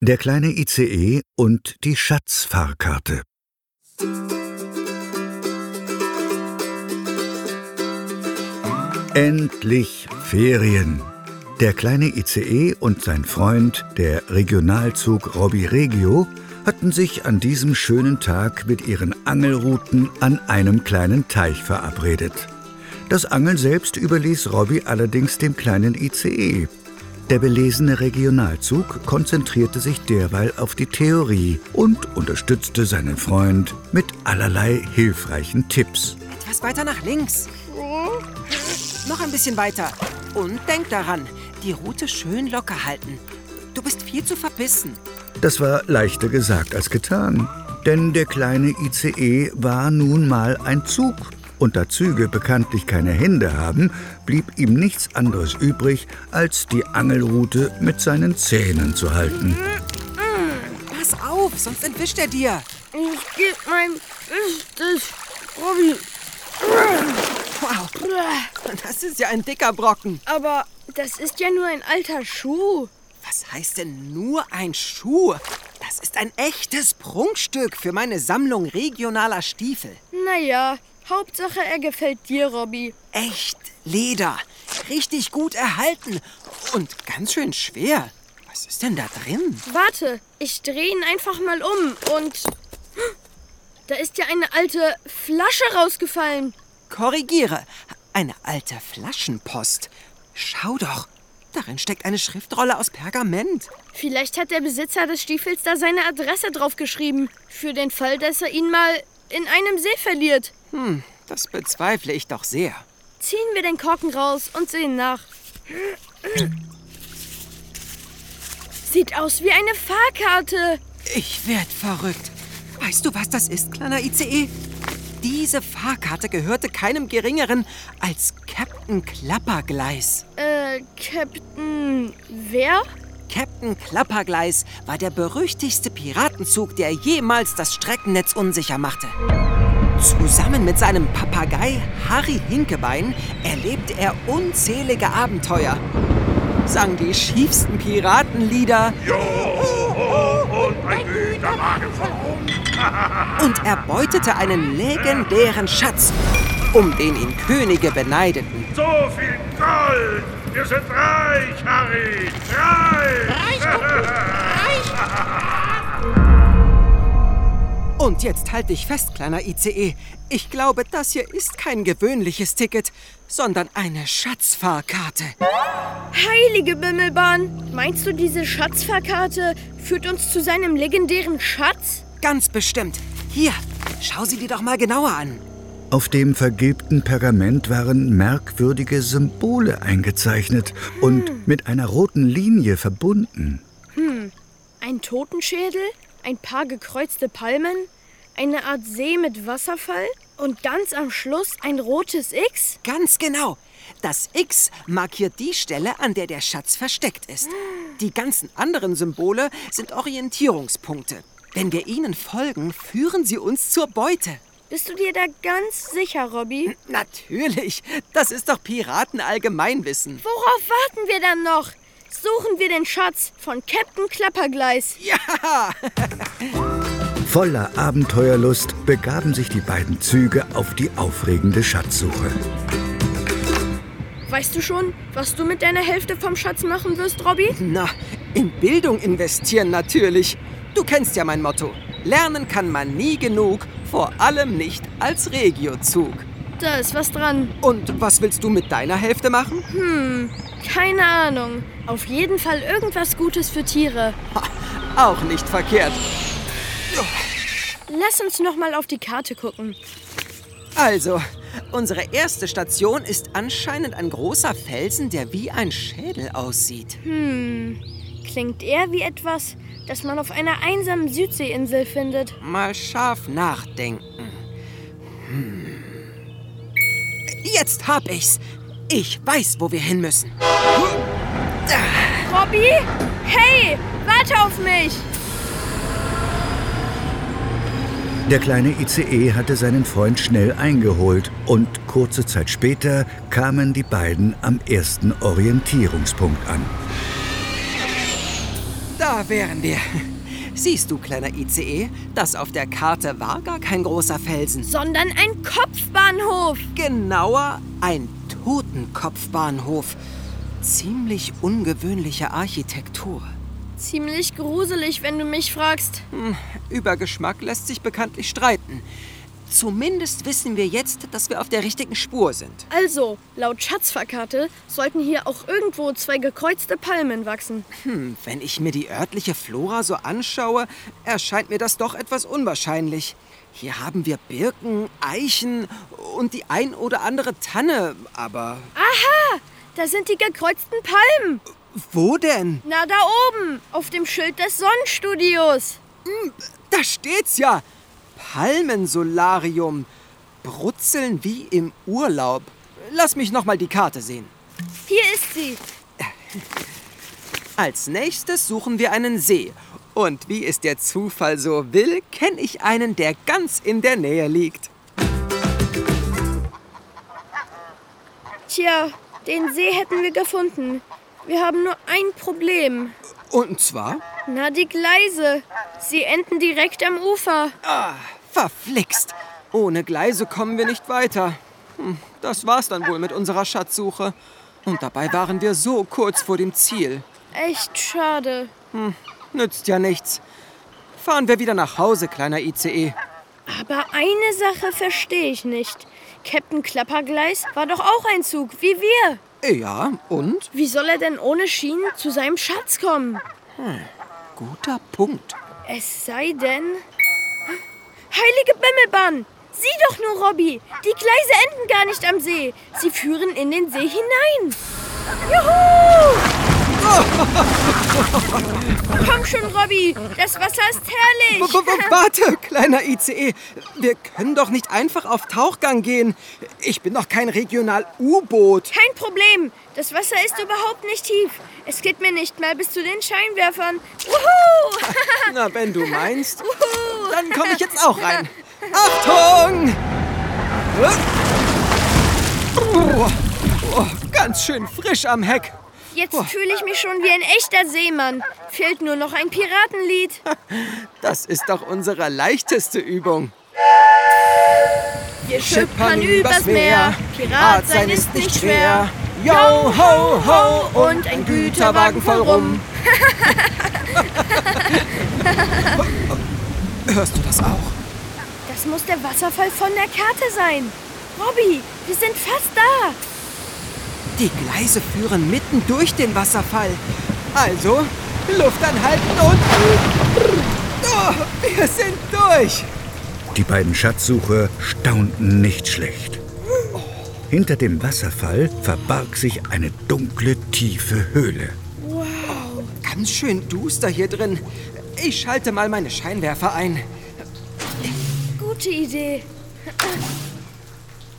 Der kleine ICE und die Schatzfahrkarte. Endlich Ferien. Der kleine ICE und sein Freund, der Regionalzug Robby Regio, hatten sich an diesem schönen Tag mit ihren Angelrouten an einem kleinen Teich verabredet. Das Angeln selbst überließ Robby allerdings dem kleinen ICE, der belesene Regionalzug konzentrierte sich derweil auf die Theorie und unterstützte seinen Freund mit allerlei hilfreichen Tipps. Etwas weiter nach links. Noch ein bisschen weiter. Und denk daran, die Route schön locker halten. Du bist viel zu verbissen. Das war leichter gesagt als getan. Denn der kleine ICE war nun mal ein Zug und da Züge bekanntlich keine Hände haben, blieb ihm nichts anderes übrig, als die Angelrute mit seinen Zähnen zu halten. Pass auf, sonst entwischt er dir. Ich gebe mein Bestes, Robby. Wow, das ist ja ein dicker Brocken. Aber das ist ja nur ein alter Schuh. Was heißt denn nur ein Schuh? Das ist ein echtes Prunkstück für meine Sammlung regionaler Stiefel. Naja, Hauptsache, er gefällt dir, Robby. Echt Leder. Richtig gut erhalten. Und ganz schön schwer. Was ist denn da drin? Warte, ich drehe ihn einfach mal um und. Da ist ja eine alte Flasche rausgefallen. Korrigiere. Eine alte Flaschenpost. Schau doch. Darin steckt eine Schriftrolle aus Pergament. Vielleicht hat der Besitzer des Stiefels da seine Adresse draufgeschrieben. Für den Fall, dass er ihn mal in einem See verliert. Hm, das bezweifle ich doch sehr. Ziehen wir den Korken raus und sehen nach. Sieht aus wie eine Fahrkarte. Ich werd verrückt. Weißt du, was das ist, kleiner ICE? Diese Fahrkarte gehörte keinem Geringeren als Captain Klappergleis. Äh, Captain. Wer? Captain Klappergleis war der berüchtigste Piratenzug, der jemals das Streckennetz unsicher machte. Zusammen mit seinem Papagei Harry Hinkebein erlebte er unzählige Abenteuer. Sang die schiefsten Piratenlieder. Joho, und ein Güterwagen von Rum. und erbeutete einen legendären Schatz, um den ihn Könige beneideten. So viel Gold! Wir sind reich, Harry! Reich! Und jetzt halt dich fest, kleiner ICE. Ich glaube, das hier ist kein gewöhnliches Ticket, sondern eine Schatzfahrkarte. Heilige Bimmelbahn! Meinst du, diese Schatzfahrkarte führt uns zu seinem legendären Schatz? Ganz bestimmt. Hier, schau sie dir doch mal genauer an. Auf dem vergilbten Pergament waren merkwürdige Symbole eingezeichnet und mit einer roten Linie verbunden. Ein Totenschädel, ein paar gekreuzte Palmen, eine Art See mit Wasserfall und ganz am Schluss ein rotes X? Ganz genau. Das X markiert die Stelle, an der der Schatz versteckt ist. Die ganzen anderen Symbole sind Orientierungspunkte. Wenn wir ihnen folgen, führen sie uns zur Beute. Bist du dir da ganz sicher, Robby? Natürlich, das ist doch Piratenallgemeinwissen. Worauf warten wir dann noch? Suchen wir den Schatz von Captain Klappergleis. Ja, Voller Abenteuerlust begaben sich die beiden Züge auf die aufregende Schatzsuche. Weißt du schon, was du mit deiner Hälfte vom Schatz machen wirst, Robby? na, in Bildung investieren natürlich. Du kennst ja mein Motto. Lernen kann man nie genug, vor allem nicht als Regiozug. Da ist was dran. Und was willst du mit deiner Hälfte machen? Keine Ahnung. Auf jeden Fall irgendwas Gutes für Tiere. Auch nicht verkehrt. Lass uns noch mal auf die Karte gucken. Also, unsere erste Station ist anscheinend ein großer Felsen, der wie ein Schädel aussieht. Klingt eher wie etwas, das man auf einer einsamen Südseeinsel findet. Mal scharf nachdenken. Hm. Jetzt hab ich's. Ich weiß, wo wir hin müssen. Robby? Hey, warte auf mich! Der kleine ICE hatte seinen Freund schnell eingeholt und kurze Zeit später kamen die beiden am ersten Orientierungspunkt an. Da, wären wir. Siehst du, kleiner ICE, das auf der Karte war gar kein großer Felsen. Sondern ein Kopfbahnhof. Genauer ein Totenkopfbahnhof. Ziemlich ungewöhnliche Architektur. Ziemlich gruselig, wenn du mich fragst. Hm, über Geschmack lässt sich bekanntlich streiten. Zumindest wissen wir jetzt, dass wir auf der richtigen Spur sind. Also, laut Schatzfahrkarte sollten hier auch irgendwo zwei gekreuzte Palmen wachsen. Hm, wenn ich mir die örtliche Flora so anschaue, erscheint mir das doch etwas unwahrscheinlich. Hier haben wir Birken, Eichen und die ein oder andere Tanne, aber... Aha! Da sind die gekreuzten Palmen. Wo denn? Na, da oben, auf dem Schild des Sonnenstudios. Hm, da steht's ja. Palmensolarium. Brutzeln wie im Urlaub. Lass mich noch mal die Karte sehen. Hier ist sie. Als nächstes suchen wir einen See. Und wie es der Zufall so will, kenne ich einen, der ganz in der Nähe liegt. Tja, den See hätten wir gefunden. Wir haben nur ein Problem. Und zwar? Na, die Gleise. Sie enden direkt am Ufer. Ah, verflixt. Ohne Gleise kommen wir nicht weiter. Hm, das war's dann wohl mit unserer Schatzsuche. Und dabei waren wir so kurz vor dem Ziel. Echt schade. Hm, nützt ja nichts. Fahren wir wieder nach Hause, kleiner ICE. Aber eine Sache verstehe ich nicht. Captain Klappergleis war doch auch ein Zug, wie wir. Ja, und? Wie soll er denn ohne Schienen zu seinem Schatz kommen? Hm, guter Punkt. Es sei denn... Heilige Bimmelbahn! Sieh doch nur, Robby! Die Gleise enden gar nicht am See. Sie führen in den See hinein. Juhu! Komm schon, Robby. Das Wasser ist herrlich. W warte, kleiner ICE. Wir können doch nicht einfach auf Tauchgang gehen. Ich bin doch kein Regional-U-Boot. Kein Problem. Das Wasser ist überhaupt nicht tief. Es geht mir nicht mal bis zu den Scheinwerfern. Wuhu! Na, wenn du meinst, Wuhu! dann komme ich jetzt auch rein. Achtung! Oh, oh, ganz schön frisch am Heck. Jetzt fühle ich mich schon wie ein echter Seemann. Fehlt nur noch ein Piratenlied. Das ist doch unsere leichteste Übung. Wir schippern übers Meer, Pirat sein ist nicht schwer. Yo, ho, ho und ein Güterwagen voll rum. Hörst du das auch? Das muss der Wasserfall von der Karte sein. Robby, wir sind fast da. Die Gleise führen mitten durch den Wasserfall. Also, Luft anhalten und... Oh, wir sind durch! Die beiden Schatzsucher staunten nicht schlecht. Hinter dem Wasserfall verbarg sich eine dunkle, tiefe Höhle. Wow. Ganz schön duster hier drin. Ich schalte mal meine Scheinwerfer ein. Gute Idee.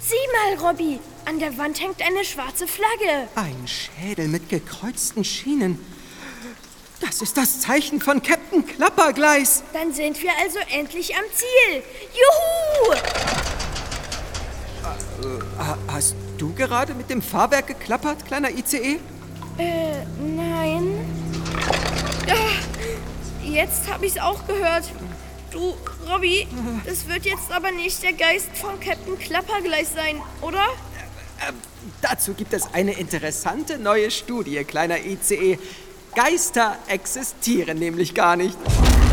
Sieh mal, Robby. An der Wand hängt eine schwarze Flagge. Ein Schädel mit gekreuzten Schienen. Das ist das Zeichen von Captain Klappergleis. Dann sind wir also endlich am Ziel. Juhu! Äh, hast du gerade mit dem Fahrwerk geklappert, kleiner ICE? Äh, nein. Ah, jetzt habe ich es auch gehört. Du, Robby, das wird jetzt aber nicht der Geist von Captain Klappergleis sein, oder? Dazu gibt es eine interessante neue Studie, kleiner ICE. Geister existieren nämlich gar nicht.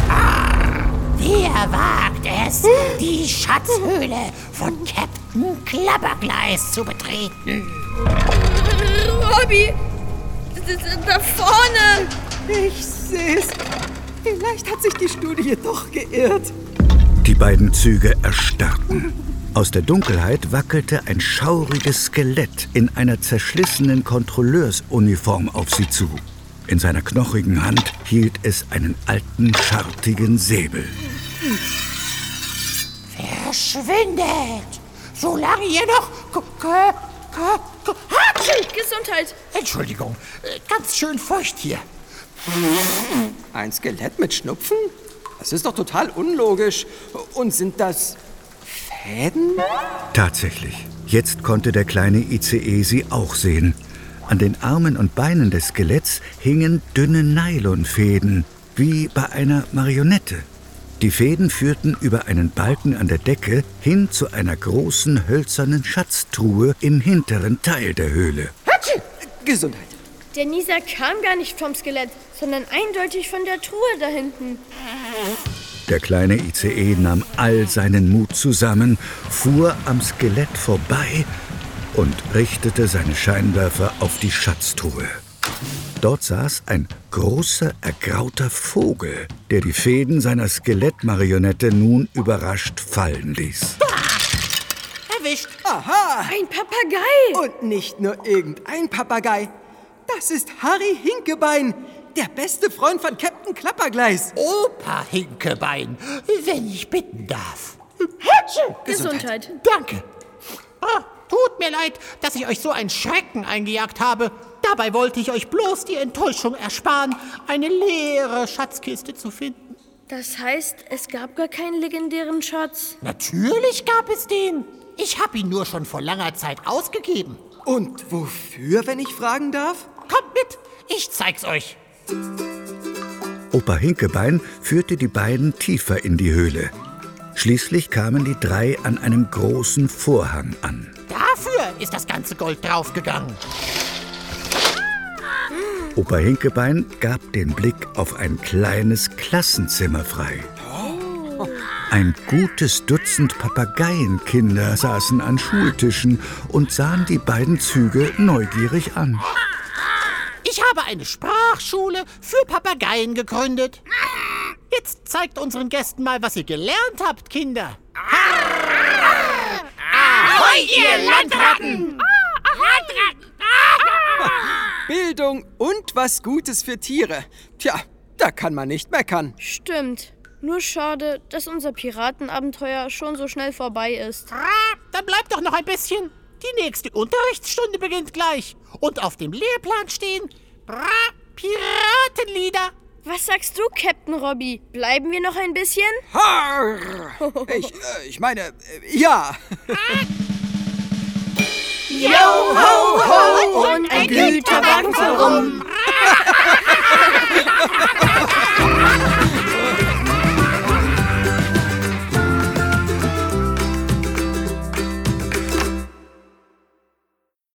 Ah, wer wagt es, die Schatzhöhle von Captain Klappergleis zu betreten? Robby, da vorne! Ich seh's. Vielleicht hat sich die Studie doch geirrt. Die beiden Züge erstarrten. Aus der Dunkelheit wackelte ein schauriges Skelett in einer zerschlissenen Kontrolleursuniform auf sie zu. In seiner knochigen Hand hielt es einen alten, schartigen Säbel. Verschwindet! Solange ihr noch... Gesundheit! Entschuldigung, ganz schön feucht hier. Ein Skelett mit Schnupfen? Das ist doch total unlogisch. Und sind das Fäden? Tatsächlich. Jetzt konnte der kleine ICE sie auch sehen. An den Armen und Beinen des Skeletts hingen dünne Nylonfäden, wie bei einer Marionette. Die Fäden führten über einen Balken an der Decke hin zu einer großen hölzernen Schatztruhe im hinteren Teil der Höhle. Gesundheit. Der Nieser kam gar nicht vom Skelett, sondern eindeutig von der Truhe da hinten. Der kleine ICE nahm all seinen Mut zusammen, fuhr am Skelett vorbei und richtete seine Scheinwerfer auf die Schatztruhe. Dort saß ein großer, ergrauter Vogel, der die Fäden seiner Skelettmarionette nun überrascht fallen ließ. Erwischt. Aha! Ein Papagei! Und nicht nur irgendein Papagei. Das ist Harry Hinkebein, der beste Freund von Captain Klappergleis. Opa Hinkebein, wenn ich bitten darf. Gesundheit. Danke. Ah, tut mir leid, dass ich euch so einen Schrecken eingejagt habe. Dabei wollte ich euch bloß die Enttäuschung ersparen, eine leere Schatzkiste zu finden. Das heißt, es gab gar keinen legendären Schatz. Natürlich gab es den. Ich habe ihn nur schon vor langer Zeit ausgegeben. Und wofür, wenn ich fragen darf? Kommt mit, ich zeig's euch. Opa Hinkebein führte die beiden tiefer in die Höhle. Schließlich kamen die drei an einem großen Vorhang an. Dafür ist das ganze Gold draufgegangen. Opa Hinkebein gab den Blick auf ein kleines Klassenzimmer frei. Ein gutes Dutzend Papageienkinder saßen an Schultischen und sahen die beiden Züge neugierig an. Ich habe eine Sprachschule für Papageien gegründet. Jetzt zeigt unseren Gästen mal, was ihr gelernt habt, Kinder. Ahoi, ihr Landratten! Bildung und was Gutes für Tiere. Tja, da kann man nicht meckern. Stimmt. Nur schade, dass unser Piratenabenteuer schon so schnell vorbei ist. Dann bleibt doch noch ein bisschen. Die nächste Unterrichtsstunde beginnt gleich. Und auf dem Lehrplan stehen Bra Piratenlieder. Was sagst du, Captain Robbie? Bleiben wir noch ein bisschen? Harr. Ich, äh, ich meine, äh, ja. Yo, ho, ho! Und ein Güterwagen voll rum.